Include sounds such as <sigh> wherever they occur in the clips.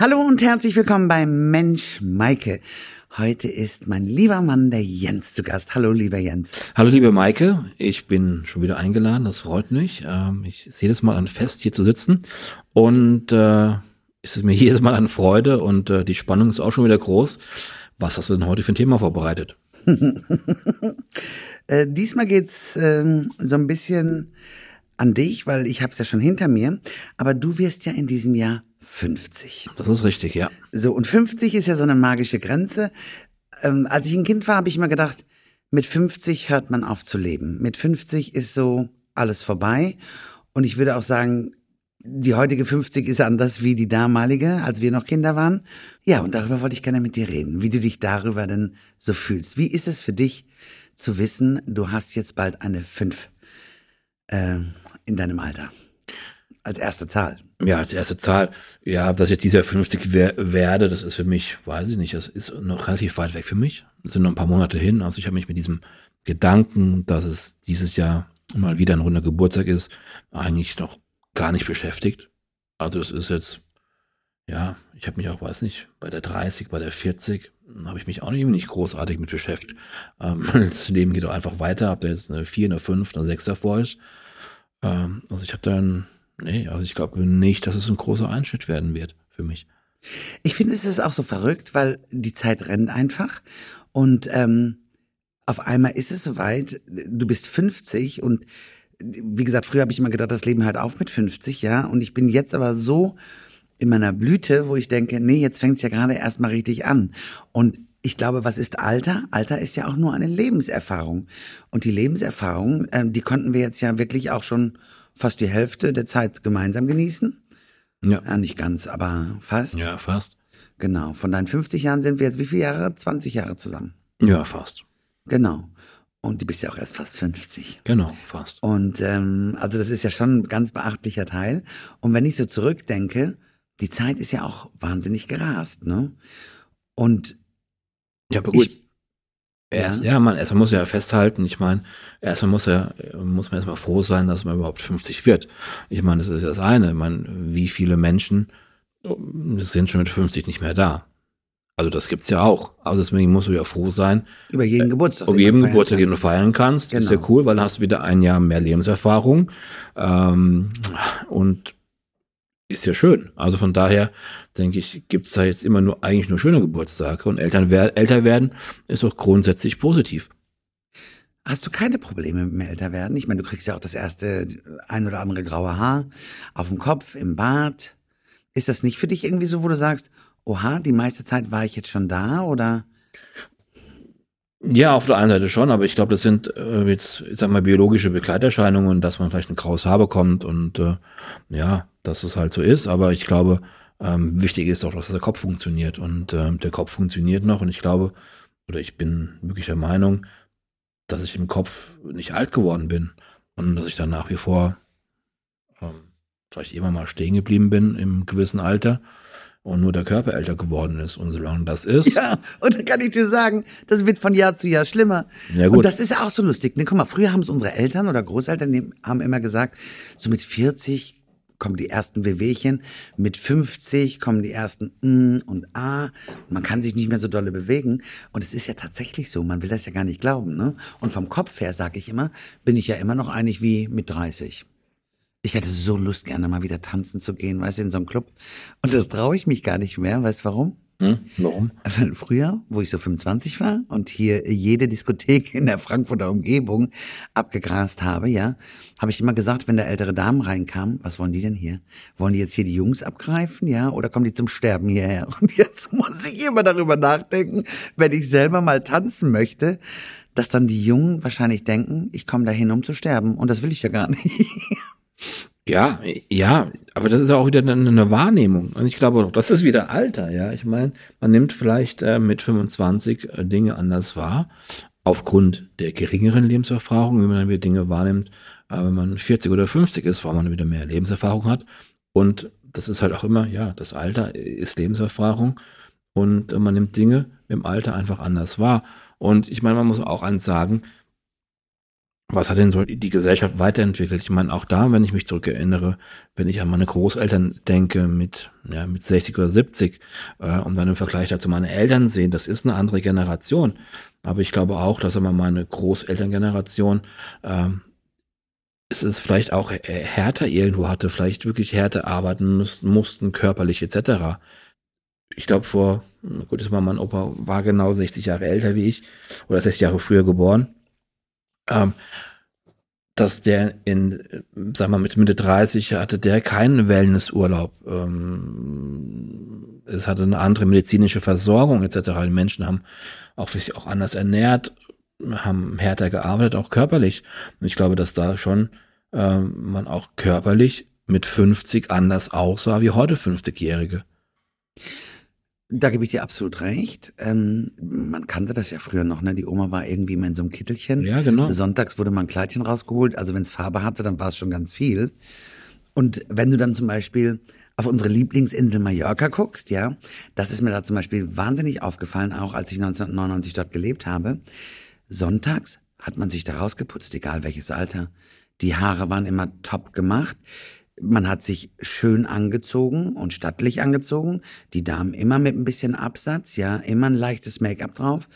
Hallo und herzlich willkommen bei Mensch Maike. Heute ist mein lieber Mann, der Jens, zu Gast. Hallo, lieber Jens. Hallo, liebe Maike. Ich bin schon wieder eingeladen. Das freut mich. Ähm, ich sehe das mal an Fest, hier zu sitzen. Und äh, es ist mir <laughs> jedes Mal eine Freude und äh, die Spannung ist auch schon wieder groß. Was hast du denn heute für ein Thema vorbereitet? <laughs> äh, diesmal geht's ähm, so ein bisschen an dich, weil ich habe es ja schon hinter mir. Aber du wirst ja in diesem Jahr 50. Das ist richtig, ja. So, und 50 ist ja so eine magische Grenze. Ähm, als ich ein Kind war, habe ich immer gedacht, mit 50 hört man auf zu leben. Mit 50 ist so alles vorbei. Und ich würde auch sagen, die heutige 50 ist anders wie die damalige, als wir noch Kinder waren. Ja, und darüber wollte ich gerne mit dir reden, wie du dich darüber denn so fühlst. Wie ist es für dich zu wissen, du hast jetzt bald eine 5 äh, in deinem Alter? Als erste Zahl. Ja, als erste Zahl. Ja, dass ich jetzt dieser 50 werde, das ist für mich, weiß ich nicht, das ist noch relativ weit weg für mich. Das sind noch ein paar Monate hin. Also ich habe mich mit diesem Gedanken, dass es dieses Jahr mal wieder ein runder Geburtstag ist, eigentlich noch gar nicht beschäftigt. Also das ist jetzt, ja, ich habe mich auch, weiß nicht, bei der 30, bei der 40 habe ich mich auch nicht, nicht großartig mit beschäftigt. Ähm, <laughs> das Leben geht auch einfach weiter, ob da jetzt eine 4, eine 5, eine 6 davor ist. Ähm, also ich habe dann Nee, also ich glaube nicht, dass es ein großer Einschnitt werden wird für mich. Ich finde, es ist auch so verrückt, weil die Zeit rennt einfach und ähm, auf einmal ist es soweit, du bist 50 und wie gesagt, früher habe ich immer gedacht, das Leben hört auf mit 50, ja, und ich bin jetzt aber so in meiner Blüte, wo ich denke, nee, jetzt fängt es ja gerade erstmal richtig an. Und ich glaube, was ist Alter? Alter ist ja auch nur eine Lebenserfahrung. Und die Lebenserfahrung, ähm, die konnten wir jetzt ja wirklich auch schon fast die Hälfte der Zeit gemeinsam genießen. Ja. ja. Nicht ganz, aber fast. Ja, fast. Genau. Von deinen 50 Jahren sind wir jetzt wie viele Jahre? 20 Jahre zusammen. Ja, fast. Genau. Und du bist ja auch erst fast 50. Genau, fast. Und ähm, also das ist ja schon ein ganz beachtlicher Teil. Und wenn ich so zurückdenke, die Zeit ist ja auch wahnsinnig gerast, ne? Und ja, aber gut. Ich, ja, ja man, erstmal muss ja festhalten, ich meine, erstmal muss ja, muss man erstmal froh sein, dass man überhaupt 50 wird. Ich meine, das ist das eine. Ich meine, wie viele Menschen sind schon mit 50 nicht mehr da? Also das gibt's ja auch. Also deswegen musst du ja froh sein. Über jeden Geburtstag. Über jeden Geburtstag, den du feiern kannst. Genau. Ist ja genau. cool, weil dann hast du wieder ein Jahr mehr Lebenserfahrung. Ähm, und ist ja schön. Also von daher denke ich, gibt es da jetzt immer nur eigentlich nur schöne Geburtstage und Eltern wer älter werden ist auch grundsätzlich positiv. Hast du keine Probleme mit dem Älterwerden? Ich meine, du kriegst ja auch das erste ein oder andere graue Haar auf dem Kopf, im Bart. Ist das nicht für dich irgendwie so, wo du sagst, oha, die meiste Zeit war ich jetzt schon da oder? Ja, auf der einen Seite schon, aber ich glaube, das sind äh, jetzt, ich sag mal, biologische Begleiterscheinungen, dass man vielleicht ein graues Haar bekommt und äh, ja, dass es halt so ist. Aber ich glaube, ähm, wichtig ist auch, dass der Kopf funktioniert und ähm, der Kopf funktioniert noch und ich glaube, oder ich bin wirklich der Meinung, dass ich im Kopf nicht alt geworden bin und dass ich dann nach wie vor ähm, vielleicht immer mal stehen geblieben bin im gewissen Alter und nur der Körper älter geworden ist. Und solange das ist. Ja, und dann kann ich dir sagen, das wird von Jahr zu Jahr schlimmer. Ja, gut. Und das ist ja auch so lustig. Ne, guck mal, früher haben es unsere Eltern oder Großeltern die haben immer gesagt, so mit 40 kommen die ersten Wehwehchen, mit 50 kommen die ersten N und A. Man kann sich nicht mehr so dolle bewegen. Und es ist ja tatsächlich so, man will das ja gar nicht glauben. Ne? Und vom Kopf her, sage ich immer, bin ich ja immer noch einig wie mit 30. Ich hätte so Lust, gerne mal wieder tanzen zu gehen, weißt du, in so einem Club. Und das traue ich mich gar nicht mehr. Weißt du warum? Hm, warum? Weil früher, wo ich so 25 war und hier jede Diskothek in der Frankfurter Umgebung abgegrast habe, ja, habe ich immer gesagt, wenn da ältere Damen reinkamen, was wollen die denn hier? Wollen die jetzt hier die Jungs abgreifen, ja, oder kommen die zum Sterben hierher? <laughs> Und jetzt muss ich immer darüber nachdenken, wenn ich selber mal tanzen möchte, dass dann die Jungen wahrscheinlich denken, ich komme dahin, um zu sterben. Und das will ich ja gar nicht. <laughs> Ja, ja, aber das ist auch wieder eine, eine Wahrnehmung. Und ich glaube, das ist wieder Alter, ja. Ich meine, man nimmt vielleicht äh, mit 25 äh, Dinge anders wahr, aufgrund der geringeren Lebenserfahrung, wenn man dann wieder Dinge wahrnimmt, äh, wenn man 40 oder 50 ist, weil man wieder mehr Lebenserfahrung hat. Und das ist halt auch immer, ja, das Alter ist Lebenserfahrung und äh, man nimmt Dinge im Alter einfach anders wahr. Und ich meine, man muss auch eins sagen, was hat denn so die Gesellschaft weiterentwickelt? Ich meine, auch da, wenn ich mich zurückerinnere, wenn ich an meine Großeltern denke mit, ja, mit 60 oder 70 äh, und dann im Vergleich dazu meine Eltern sehen, das ist eine andere Generation. Aber ich glaube auch, dass immer meine Großelterngeneration ähm, ist es vielleicht auch härter irgendwo hatte, vielleicht wirklich härter arbeiten müssen, mussten, körperlich etc. Ich glaube vor, gut, das war mein Opa, war genau 60 Jahre älter wie ich oder 60 Jahre früher geboren ähm, dass der in, sag mal, mit Mitte 30 hatte der keinen Wellnessurlaub. Ähm, es hatte eine andere medizinische Versorgung etc. Die Menschen haben auch sich auch anders ernährt, haben härter gearbeitet, auch körperlich. Und ich glaube, dass da schon ähm, man auch körperlich mit 50 anders aussah wie heute 50-Jährige. Da gebe ich dir absolut recht. Ähm, man kannte das ja früher noch, ne? Die Oma war irgendwie immer in so einem Kittelchen. Ja, genau. Sonntags wurde mal ein Kleidchen rausgeholt. Also wenn es Farbe hatte, dann war es schon ganz viel. Und wenn du dann zum Beispiel auf unsere Lieblingsinsel Mallorca guckst, ja, das ist mir da zum Beispiel wahnsinnig aufgefallen, auch als ich 1999 dort gelebt habe. Sonntags hat man sich da rausgeputzt, egal welches Alter. Die Haare waren immer top gemacht. Man hat sich schön angezogen und stattlich angezogen. Die Damen immer mit ein bisschen Absatz, ja, immer ein leichtes Make-up drauf.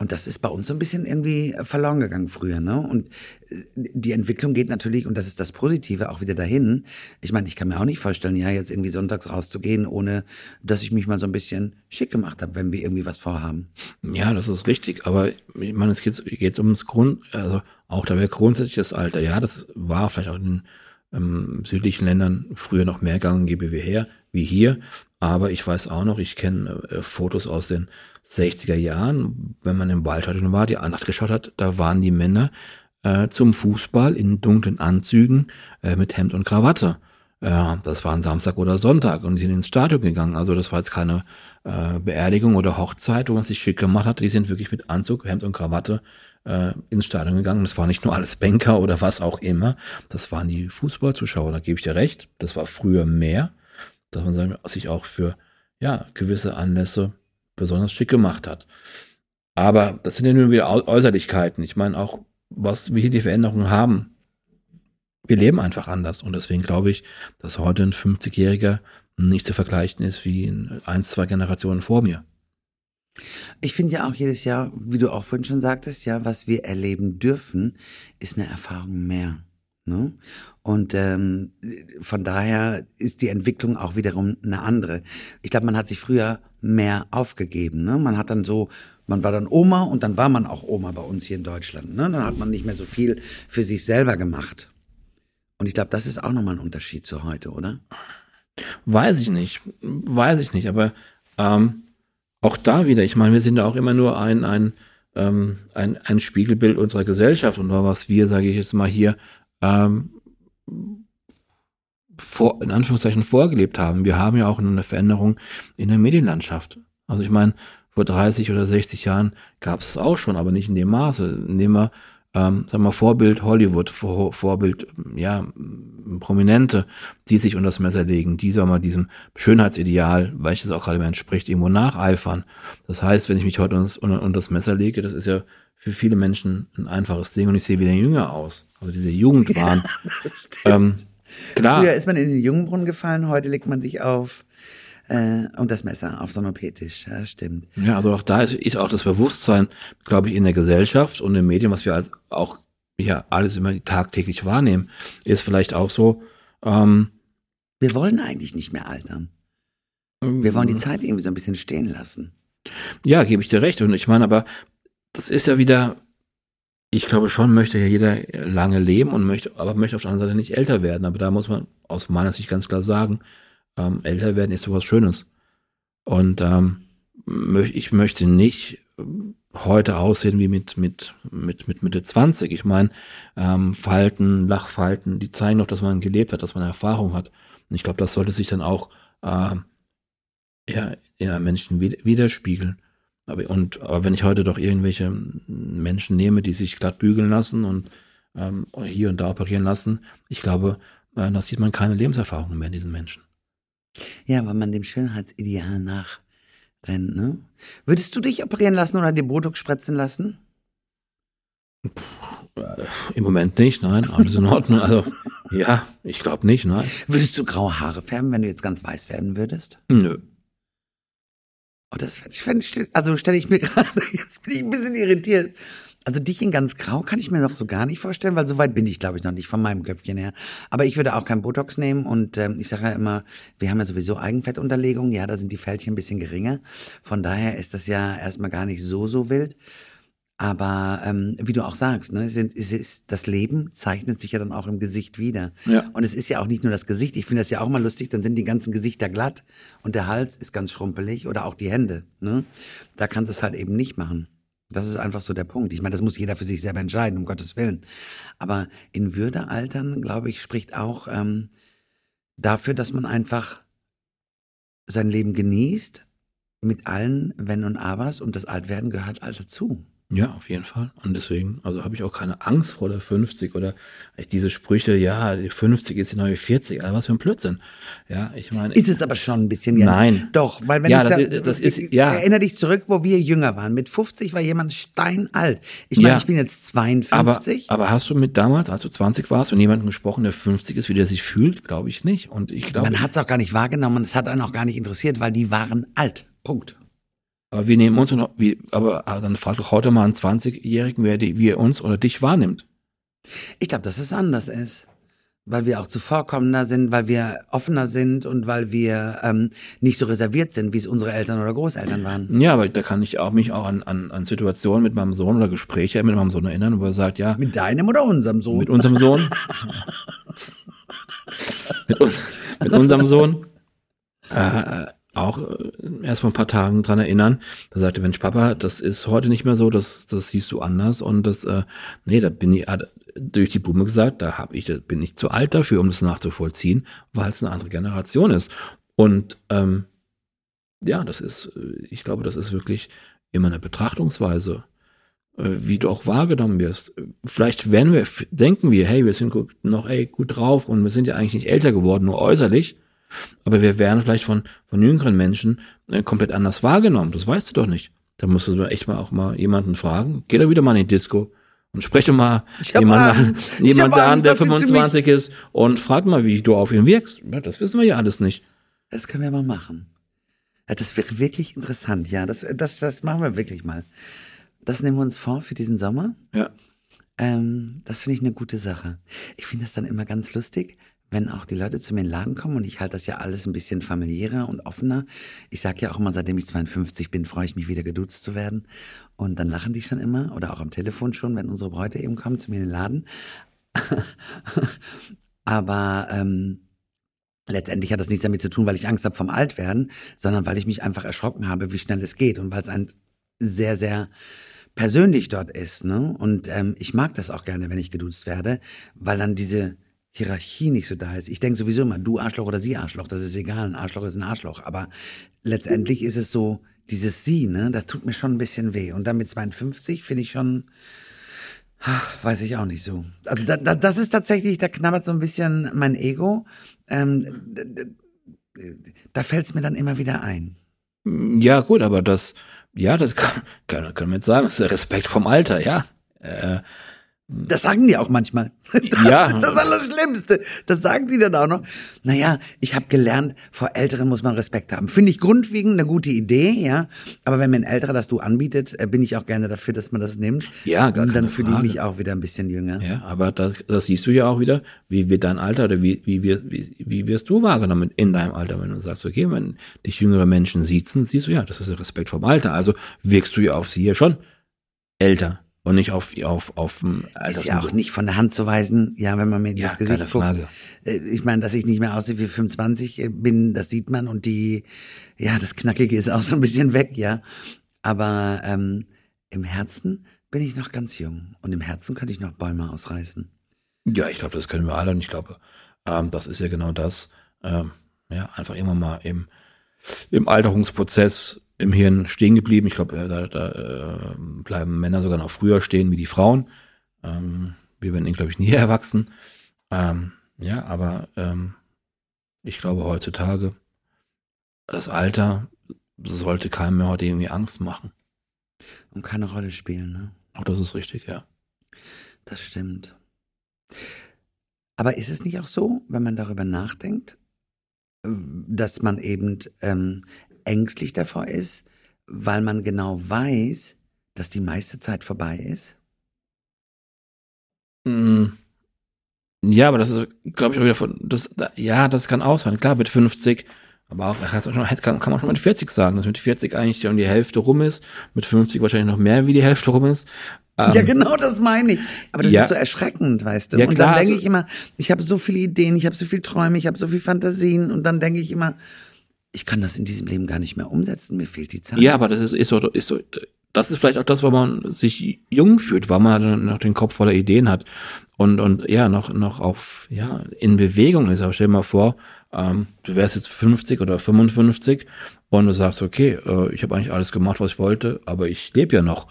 Und das ist bei uns so ein bisschen irgendwie verloren gegangen früher, ne? Und äh, die Entwicklung geht natürlich, und das ist das Positive, auch wieder dahin. Ich meine, ich kann mir auch nicht vorstellen, ja, jetzt irgendwie sonntags rauszugehen, ohne dass ich mich mal so ein bisschen schick gemacht habe, wenn wir irgendwie was vorhaben. Ja, das ist richtig. Aber ich meine, es geht, geht ums Grund, also auch da wäre grundsätzlich das Alter. Ja, das war vielleicht auch in ähm, südlichen Ländern früher noch mehr gang gäbe wie her, wie hier. Aber ich weiß auch noch, ich kenne äh, Fotos aus den 60er Jahren, wenn man im Waldstadion war, die Andacht geschaut hat, da waren die Männer äh, zum Fußball in dunklen Anzügen äh, mit Hemd und Krawatte. Äh, das war ein Samstag oder Sonntag und die sind ins Stadion gegangen. Also das war jetzt keine äh, Beerdigung oder Hochzeit, wo man sich schick gemacht hat. Die sind wirklich mit Anzug, Hemd und Krawatte äh, ins Stadion gegangen. Das war nicht nur alles Banker oder was auch immer. Das waren die Fußballzuschauer. Da gebe ich dir recht. Das war früher mehr, dass man sich auch für ja, gewisse Anlässe besonders schick gemacht hat. Aber das sind ja nur wieder Äußerlichkeiten. Ich meine auch, was wir hier die Veränderungen haben. Wir leben einfach anders. Und deswegen glaube ich, dass heute ein 50-Jähriger nicht zu vergleichen ist wie ein, zwei Generationen vor mir. Ich finde ja auch jedes Jahr, wie du auch vorhin schon sagtest, ja, was wir erleben dürfen, ist eine Erfahrung mehr. Ne? Und ähm, von daher ist die Entwicklung auch wiederum eine andere. Ich glaube, man hat sich früher mehr aufgegeben. Ne? Man hat dann so, man war dann Oma und dann war man auch Oma bei uns hier in Deutschland. Ne? Dann hat man nicht mehr so viel für sich selber gemacht. Und ich glaube, das ist auch nochmal ein Unterschied zu heute, oder? Weiß ich nicht. Weiß ich nicht. Aber ähm, auch da wieder, ich meine, wir sind ja auch immer nur ein, ein, ähm, ein, ein Spiegelbild unserer Gesellschaft und was wir, sage ich jetzt mal hier, ähm, vor, in Anführungszeichen vorgelebt haben. Wir haben ja auch eine Veränderung in der Medienlandschaft. Also ich meine, vor 30 oder 60 Jahren gab es auch schon, aber nicht in dem Maße. Nehmen wir ähm, sagen wir Vorbild Hollywood, Vor Vorbild, ja, Prominente, die sich unter das Messer legen, die, sagen wir mal, diesem Schönheitsideal, welches auch gerade mehr entspricht, irgendwo nacheifern. Das heißt, wenn ich mich heute unter, unter das Messer lege, das ist ja für viele Menschen ein einfaches Ding und ich sehe wieder jünger aus. Also diese Jugendwahn. <laughs> Ja, ähm, klar. Früher ist man in den Jungbrunnen gefallen, heute legt man sich auf äh, und das Messer auf Sonopetisch, ja, stimmt. Ja, also auch da ist, ist auch das Bewusstsein, glaube ich, in der Gesellschaft und in den Medien, was wir auch ja alles immer tagtäglich wahrnehmen, ist vielleicht auch so. Ähm, wir wollen eigentlich nicht mehr altern. Wir wollen die Zeit irgendwie so ein bisschen stehen lassen. Ja, gebe ich dir recht. Und ich meine, aber das ist ja wieder, ich glaube schon, möchte ja jeder lange leben und möchte, aber möchte auf der anderen Seite nicht älter werden. Aber da muss man aus meiner Sicht ganz klar sagen, ähm, älter werden ist sowas Schönes. Und ähm, ich möchte nicht heute aussehen wie mit, mit, mit, mit Mitte 20. Ich meine, ähm, Falten, Lachfalten, die zeigen doch, dass man gelebt hat, dass man Erfahrung hat. Und ich glaube, das sollte sich dann auch äh, ja, in einem Menschen widerspiegeln. Aber, und, aber wenn ich heute doch irgendwelche Menschen nehme, die sich glatt bügeln lassen und ähm, hier und da operieren lassen, ich glaube, äh, da sieht man keine Lebenserfahrung mehr in diesen Menschen. Ja, weil man dem Schönheitsideal nachrennt, ne? Würdest du dich operieren lassen oder dir Botox spritzen lassen? Äh, Im Moment nicht, nein, alles in Ordnung. Also, ja, ich glaube nicht, nein. Würdest du graue Haare färben, wenn du jetzt ganz weiß werden würdest? Nö. Oh, das ich, also stelle ich mir <laughs> gerade, jetzt bin ich ein bisschen irritiert. Also dich in ganz grau kann ich mir noch so gar nicht vorstellen, weil so weit bin ich, glaube ich, noch nicht von meinem Köpfchen her. Aber ich würde auch kein Botox nehmen und ähm, ich sage ja immer, wir haben ja sowieso Eigenfettunterlegung, ja, da sind die Fältchen ein bisschen geringer. Von daher ist das ja erstmal gar nicht so, so wild. Aber ähm, wie du auch sagst, ne, sind, ist, ist, das Leben zeichnet sich ja dann auch im Gesicht wieder. Ja. Und es ist ja auch nicht nur das Gesicht. Ich finde das ja auch mal lustig. Dann sind die ganzen Gesichter glatt und der Hals ist ganz schrumpelig oder auch die Hände. Ne? Da kannst du es halt eben nicht machen. Das ist einfach so der Punkt. Ich meine, das muss jeder für sich selber entscheiden, um Gottes Willen. Aber in Würde altern, glaube ich, spricht auch ähm, dafür, dass man einfach sein Leben genießt mit allen Wenn und Abers und das Altwerden gehört all dazu. Ja, auf jeden Fall. Und deswegen, also habe ich auch keine Angst vor der 50 oder diese Sprüche, ja, die 50 ist die neue 40, also was für ein Blödsinn. Ja, ich meine. Ist es aber schon ein bisschen Jens. Nein. Doch, weil wenn Ja, ich das da, das ist- ja. Erinnere dich zurück, wo wir jünger waren. Mit 50 war jemand steinalt. Ich meine, Ja. ich bin jetzt aber, 52. aber hast du mit damals, als du 20 warst, und jemanden gesprochen, der 50 ist, wie der sich fühlt? Glaube ich nicht. Und ich glaube, man hat es auch gar nicht wahrgenommen und es hat einen auch gar nicht interessiert, weil die waren alt. Punkt. Aber wir nehmen uns, noch, wie, aber, aber dann frag doch heute mal einen 20-Jährigen, wer die, wie er uns oder dich wahrnimmt. Ich glaube, dass es anders ist. Weil wir auch zuvorkommender sind, weil wir offener sind und weil wir ähm, nicht so reserviert sind, wie es unsere Eltern oder Großeltern waren. Ja, aber da kann ich auch mich auch an, an, an Situationen mit meinem Sohn oder Gespräche mit meinem Sohn erinnern, wo er sagt, ja, Mit deinem oder unserem Sohn? mit unserem Sohn. <laughs> mit, uns, mit unserem Sohn. Äh, auch äh, erst vor ein paar Tagen dran erinnern. Da sagte, Mensch, Papa, das ist heute nicht mehr so, das, das siehst du anders. Und das, äh, nee, da bin ich durch die Blume gesagt, da hab ich, da bin ich zu alt dafür, um das nachzuvollziehen, weil es eine andere Generation ist. Und ähm, ja, das ist, äh, ich glaube, das ist wirklich immer eine Betrachtungsweise äh, wie du auch wahrgenommen wirst. Vielleicht werden wir, denken wir, hey, wir sind noch ey, gut drauf und wir sind ja eigentlich nicht älter geworden, nur äußerlich. Aber wir werden vielleicht von, von jüngeren Menschen äh, komplett anders wahrgenommen. Das weißt du doch nicht. Da musst du echt mal auch mal jemanden fragen. Geh doch wieder mal in die Disco und sprech doch mal jemanden an, an, Angst, der dass sie zu 25 ist und frag mal, wie du auf ihn wirkst. Ja, das wissen wir ja alles nicht. Das können wir mal machen. Ja, das wäre wirklich interessant, ja. Das, das, das machen wir wirklich mal. Das nehmen wir uns vor für diesen Sommer. Ja. Ähm, das finde ich eine gute Sache. Ich finde das dann immer ganz lustig, wenn auch die Leute zu mir in den Laden kommen und ich halte das ja alles ein bisschen familiärer und offener. Ich sage ja auch immer, seitdem ich 52 bin, freue ich mich wieder geduzt zu werden. Und dann lachen die schon immer oder auch am Telefon schon, wenn unsere Bräute eben kommen zu mir in den Laden. <laughs> Aber ähm, letztendlich hat das nichts damit zu tun, weil ich Angst habe vom Altwerden, sondern weil ich mich einfach erschrocken habe, wie schnell es geht und weil es ein sehr, sehr persönlich dort ist. Ne? Und ähm, ich mag das auch gerne, wenn ich geduzt werde, weil dann diese Hierarchie nicht so da ist. Ich denke sowieso immer, du Arschloch oder sie Arschloch, das ist egal, ein Arschloch ist ein Arschloch. Aber letztendlich ist es so, dieses Sie, ne, das tut mir schon ein bisschen weh. Und dann mit 52 finde ich schon, ach, weiß ich auch nicht so. Also da, da, das ist tatsächlich, da knabbert so ein bisschen mein Ego. Ähm, d- d- da fällt es mir dann immer wieder ein. Ja, gut, aber das, ja, das kann, kann, kann man jetzt sagen, das ist der Respekt vom Alter, ja. Äh, Das sagen die auch manchmal. <laughs> Das Ja. ist das Allerschlimmste. Das sagen die dann auch noch. Naja, ich habe gelernt, vor Älteren muss man Respekt haben. Finde ich grundlegend eine gute Idee, ja. Aber wenn mir ein Älterer das du anbietet, äh, bin ich auch gerne dafür, dass man das nimmt. Ja, gar Und dann fühle ich mich auch wieder ein bisschen jünger. Ja, aber das, das siehst du ja auch wieder, wie wird dein Alter oder wie, wie, wie, wie wirst du wahrgenommen in deinem Alter, wenn du sagst, okay, wenn dich jüngere Menschen siezen, siehst du ja, das ist Respekt vom Alter. Also wirkst du ja auf sie ja schon älter und nicht auf, auf, auf dem Ist ja auch nicht von der Hand zu weisen, ja, wenn man mir in Ja, das Gesicht guckt. Frage. Äh, Ich meine, dass ich nicht mehr aussehe wie 25 bin, das sieht man und die, ja, das Knackige ist auch so ein bisschen weg, ja. Aber ähm, im Herzen bin ich noch ganz jung und im Herzen könnte ich noch Bäume ausreißen. Ja, ich glaube, das können wir alle und ich glaube, ähm, das ist ja genau das. Ähm, ja, einfach immer mal im, im Alterungsprozess im Hirn stehen geblieben. Ich glaube, äh, da, da äh, bleiben Männer sogar noch früher stehen wie die Frauen. Ähm, wir werden, glaube ich, nie <laughs> erwachsen. Ähm, ja, aber ähm, ich glaube heutzutage, das Alter sollte keinem mehr heute irgendwie Angst machen. Und keine Rolle spielen, ne? Auch das ist richtig, ja. Das stimmt. Aber ist es nicht auch so, wenn man darüber nachdenkt, dass man eben ähm, ängstlich davor ist, weil man genau weiß, dass die meiste Zeit vorbei ist? Mm. Ja, aber das ist, glaube ich, auch wieder von, das, ja, das kann auch sein. Klar, mit 50, aber auch, kann, kann man schon mit 40 sagen, dass mit 40 eigentlich schon die Hälfte rum ist, mit 50 wahrscheinlich noch mehr wie die Hälfte rum ist. Ähm, ja, genau, das meine ich. Aber das ja. ist so erschreckend, weißt du. Ja, und klar, dann denke also, ich immer, ich habe so viele Ideen, ich habe so viele Träume, ich habe so viele Fantasien und dann denke ich immer, ich kann das in diesem Leben gar nicht mehr umsetzen, mir fehlt die Zeit. Ja, aber das ist, ist, so, ist so, das ist vielleicht auch das, wo man sich jung fühlt, weil man noch den Kopf voller Ideen hat und, und ja, noch, noch auf, ja, in Bewegung ist. Aber stell dir mal vor, ähm, du wärst jetzt 50 oder 55 und du sagst, okay, äh, ich habe eigentlich alles gemacht, was ich wollte, aber ich lebe ja noch.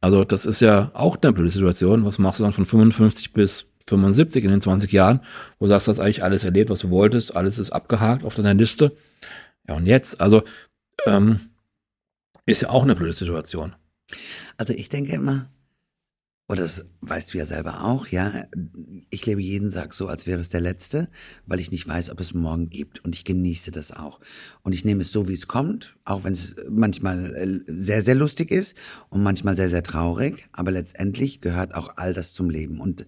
Also das ist ja auch eine blöde Situation. Was machst du dann von 55 bis 75 in den 20 Jahren, wo du sagst, du hast eigentlich alles erlebt, was du wolltest, alles ist abgehakt auf deiner Liste. Ja, und jetzt, also ähm, ist ja auch eine blöde Situation. Also ich denke immer, oder das weißt du ja selber auch, ja, ich lebe jeden Tag so, als wäre es der letzte, weil ich nicht weiß, ob es morgen gibt und ich genieße das auch. Und ich nehme es so, wie es kommt, auch wenn es manchmal äh, sehr, sehr lustig ist und manchmal sehr, sehr traurig, aber letztendlich gehört auch all das zum Leben. Und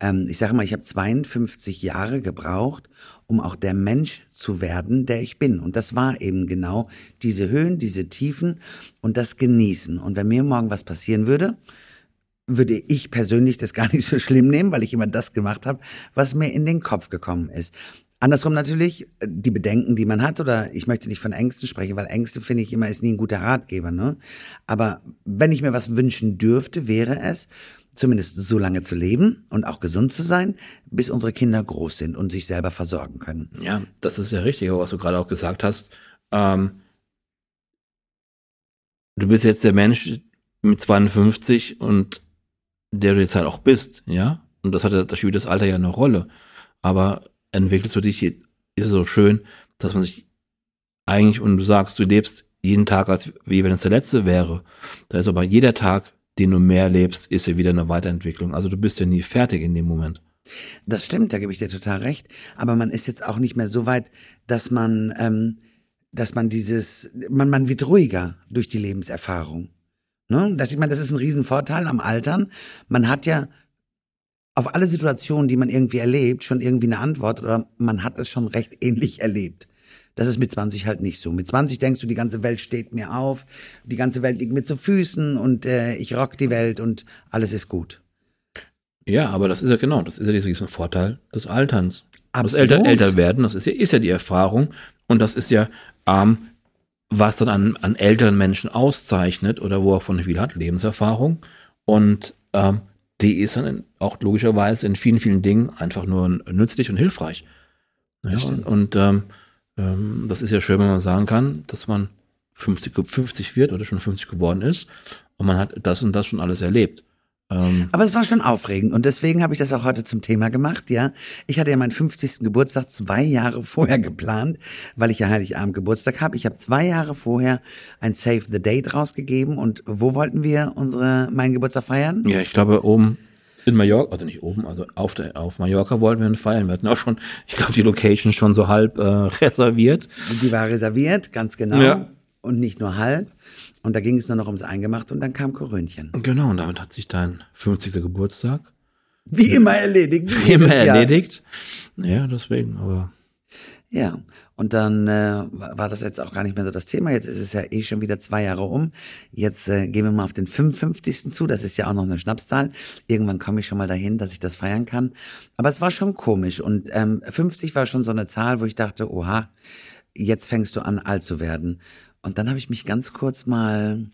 ähm, ich sage mal, ich habe 52 Jahre gebraucht, um auch der Mensch zu werden, der ich bin. Und das war eben genau diese Höhen, diese Tiefen und das Genießen. Und wenn mir morgen was passieren würde, würde ich persönlich das gar nicht so schlimm nehmen, weil ich immer das gemacht habe, was mir in den Kopf gekommen ist. Andersrum natürlich die Bedenken, die man hat, oder ich möchte nicht von Ängsten sprechen, weil Ängste finde ich immer ist nie ein guter Ratgeber. Ne? Aber wenn ich mir was wünschen dürfte, wäre es, zumindest so lange zu leben und auch gesund zu sein, bis unsere Kinder groß sind und sich selber versorgen können. Ja, das ist ja richtig, was du gerade auch gesagt hast. Ähm, du bist jetzt der Mensch mit 52 und der du jetzt halt auch bist, ja. Und das hat das spielt das Alter ja eine Rolle. Aber entwickelst du dich, ist es so schön, dass man sich eigentlich, und du sagst, du lebst jeden Tag, als wie wenn es der letzte wäre. Da ist aber jeder Tag, den du mehr lebst, ist ja wieder eine Weiterentwicklung. Also du bist ja nie fertig in dem Moment. Das stimmt, da gebe ich dir total recht. Aber man ist jetzt auch nicht mehr so weit, dass man, ähm, dass man dieses, man, man wird ruhiger durch die Lebenserfahrung. Ne? Das, ich meine, das ist ein Riesenvorteil am Altern. Man hat ja auf alle Situationen, die man irgendwie erlebt, schon irgendwie eine Antwort oder man hat es schon recht ähnlich erlebt. Das ist mit 20 halt nicht so. Mit 20 denkst du, die ganze Welt steht mir auf, die ganze Welt liegt mir zu Füßen und äh, ich rock die Welt und alles ist gut. Ja, aber das ist ja genau, das ist ja dieser Vorteil des Alterns. Absolut. Das älter, älter werden, das ist ja, ist ja die Erfahrung und das ist ja ähm, was dann an, an älteren Menschen auszeichnet oder wo er von viel hat, Lebenserfahrung. Und ähm, die ist dann auch logischerweise in vielen, vielen Dingen einfach nur nützlich und hilfreich. Ja, und, und ähm, ähm, das ist ja schön, wenn man sagen kann, dass man 50, 50 wird oder schon 50 geworden ist und man hat das und das schon alles erlebt. Ähm, Aber es war schon aufregend und deswegen habe ich das auch heute zum Thema gemacht, ja. Ich hatte ja meinen 50. Geburtstag zwei Jahre <laughs> vorher geplant, weil ich ja Heiligabend Geburtstag habe. Ich habe zwei Jahre vorher ein Save the Date rausgegeben und wo wollten wir unsere meinen Geburtstag feiern? Ja, ich glaube oben in Mallorca, also nicht oben, also auf, der, auf Mallorca wollten wir ihn feiern. Wir hatten auch schon, ich glaube, die Location schon so halb äh, <laughs> reserviert. Die war reserviert, ganz genau. Ja. Und nicht nur halb. Und da ging es nur noch ums Eingemachte und dann kam Korönchen. Genau, und damit hat sich dein 50. Geburtstag wie immer erledigt. Wie immer erledigt. Ja, deswegen, aber. Ja, und dann äh, war das jetzt auch gar nicht mehr so das Thema. Jetzt ist es ja eh schon wieder zwei Jahre um. Jetzt äh, gehen wir mal auf den 55. zu. Das ist ja auch noch eine Schnapszahl. Irgendwann komme ich schon mal dahin, dass ich das feiern kann. Aber es war schon komisch. Und ähm, 50 war schon so eine Zahl, wo ich dachte, oha, jetzt fängst du an, alt zu werden. Und dann habe ich mich ganz kurz mal,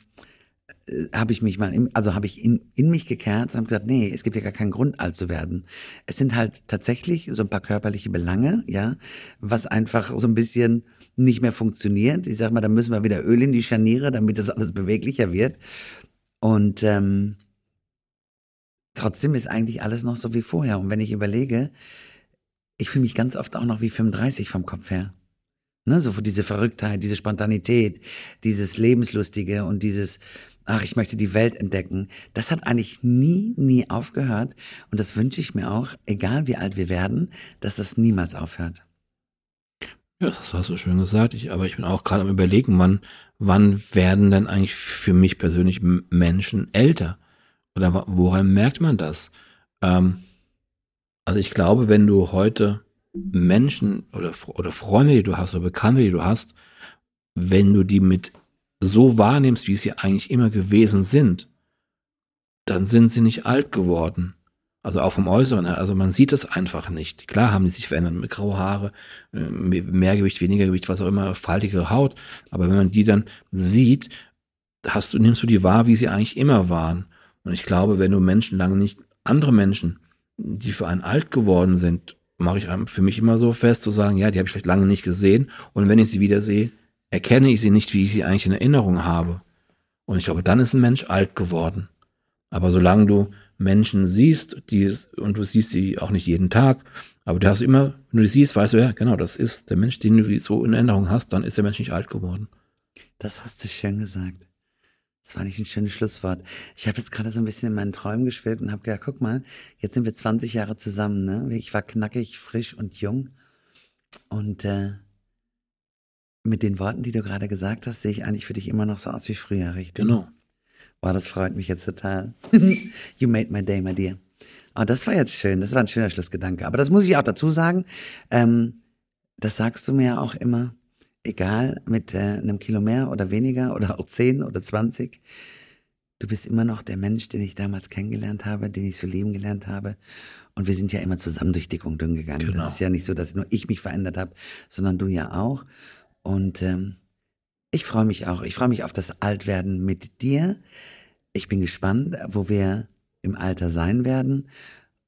habe ich mich mal, in, also habe ich in, in mich gekehrt und habe gesagt, nee, es gibt ja gar keinen Grund, alt zu werden. Es sind halt tatsächlich so ein paar körperliche Belange, ja, was einfach so ein bisschen nicht mehr funktioniert. Ich sag mal, da müssen wir wieder Öl in die Scharniere, damit das alles beweglicher wird. Und ähm, trotzdem ist eigentlich alles noch so wie vorher. Und wenn ich überlege, ich fühle mich ganz oft auch noch wie 35 vom Kopf her. Ne, so diese Verrücktheit, diese Spontanität, dieses Lebenslustige und dieses, ach, ich möchte die Welt entdecken, das hat eigentlich nie, nie aufgehört. Und das wünsche ich mir auch, egal wie alt wir werden, dass das niemals aufhört. Ja, das hast du schön gesagt. Ich, aber ich bin auch gerade am überlegen, wann, wann werden denn eigentlich für mich persönlich Menschen älter? Oder woran merkt man das? Ähm, also ich glaube, wenn du heute Menschen oder, oder Freunde, die du hast, oder Bekannte, die du hast, wenn du die mit so wahrnimmst, wie sie eigentlich immer gewesen sind, dann sind sie nicht alt geworden. Also auch vom Äußeren her. Also man sieht es einfach nicht. Klar haben die sich verändert mit graue Haare, äh, mehr Gewicht, weniger Gewicht, was auch immer, faltige Haut. Aber wenn man die dann sieht, hast du, nimmst du die wahr, wie sie eigentlich immer waren. Und ich glaube, wenn du Menschen lange nicht, andere Menschen, die für einen alt geworden sind, mache ich für mich immer so fest, zu sagen, ja, die habe ich vielleicht lange nicht gesehen. Und wenn ich sie wieder sehe, erkenne ich sie nicht, wie ich sie eigentlich in Erinnerung habe. Und ich glaube, dann ist ein Mensch alt geworden. Aber solange du Menschen siehst, die, und du siehst sie auch nicht jeden Tag, aber du hast immer, wenn du die siehst, weißt du, ja, genau, das ist der Mensch, den du so in Erinnerung hast, dann ist der Mensch nicht alt geworden. Das hast du schön gesagt. Das war nicht ein schönes Schlusswort. Ich habe jetzt gerade so ein bisschen in meinen Träumen geschwebt und habe gedacht, guck mal, jetzt sind wir 20 Jahre zusammen. Ne? Ich war knackig, frisch und jung. Und äh, mit den Worten, die du gerade gesagt hast, sehe ich eigentlich für dich immer noch so aus wie früher, richtig? Genau. Boah, das freut mich jetzt total. <laughs> you made my day, my dear. Oh, das war jetzt schön. Das war ein schöner Schlussgedanke. Aber das muss ich auch dazu sagen. Ähm, das sagst du mir ja auch immer. Egal, mit äh, einem Kilo mehr oder weniger oder auch zehn oder zwanzig. Du bist immer noch der Mensch, den ich damals kennengelernt habe, den ich so lieben gelernt habe. Und wir sind ja immer zusammen durch dick und dünn gegangen. Genau. Das ist ja nicht so, dass nur ich mich verändert habe, sondern du ja auch. Und ähm, ich freue mich auch. Ich freue mich auf das Altwerden mit dir. Ich bin gespannt, wo wir im Alter sein werden.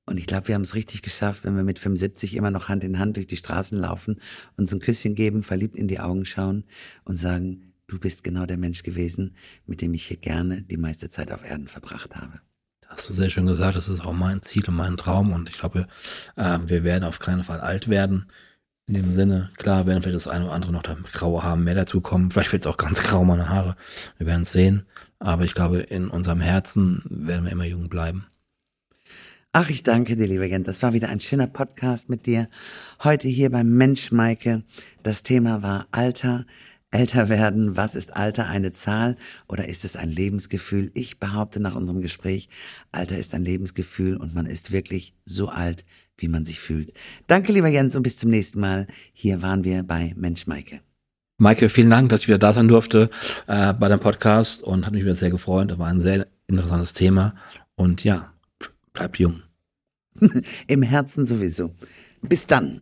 Und ich glaube, wir haben es richtig geschafft, wenn wir mit 75 immer noch Hand in Hand durch die Straßen laufen, uns ein Küsschen geben, verliebt in die Augen schauen und sagen, du bist genau der Mensch gewesen, mit dem ich hier gerne die meiste Zeit auf Erden verbracht habe. Hast du sehr schön gesagt. Das ist auch mein Ziel und mein Traum. Und ich glaube, äh, wir werden auf keinen Fall alt werden. In dem Sinne, klar, werden vielleicht das eine oder andere noch da graue Haare mehr dazu kommen. Vielleicht wird es auch ganz grau meine Haare. Wir werden es sehen. Aber ich glaube, in unserem Herzen werden wir immer jung bleiben. Ach, ich danke dir, lieber Jens. Das war wieder ein schöner Podcast mit dir. Heute hier beim Mensch Maike. Das Thema war Alter, älter werden. Was ist Alter? Eine Zahl oder ist es ein Lebensgefühl? Ich behaupte nach unserem Gespräch, Alter ist ein Lebensgefühl und man ist wirklich so alt, wie man sich fühlt. Danke, lieber Jens, und bis zum nächsten Mal. Hier waren wir bei Mensch Maike. Maike, vielen Dank, dass ich wieder da sein durfte äh, bei deinem Podcast und hat mich wieder sehr gefreut. Das war ein sehr interessantes Thema. Und ja, bleib jung. <laughs> Im Herzen sowieso. Bis dann.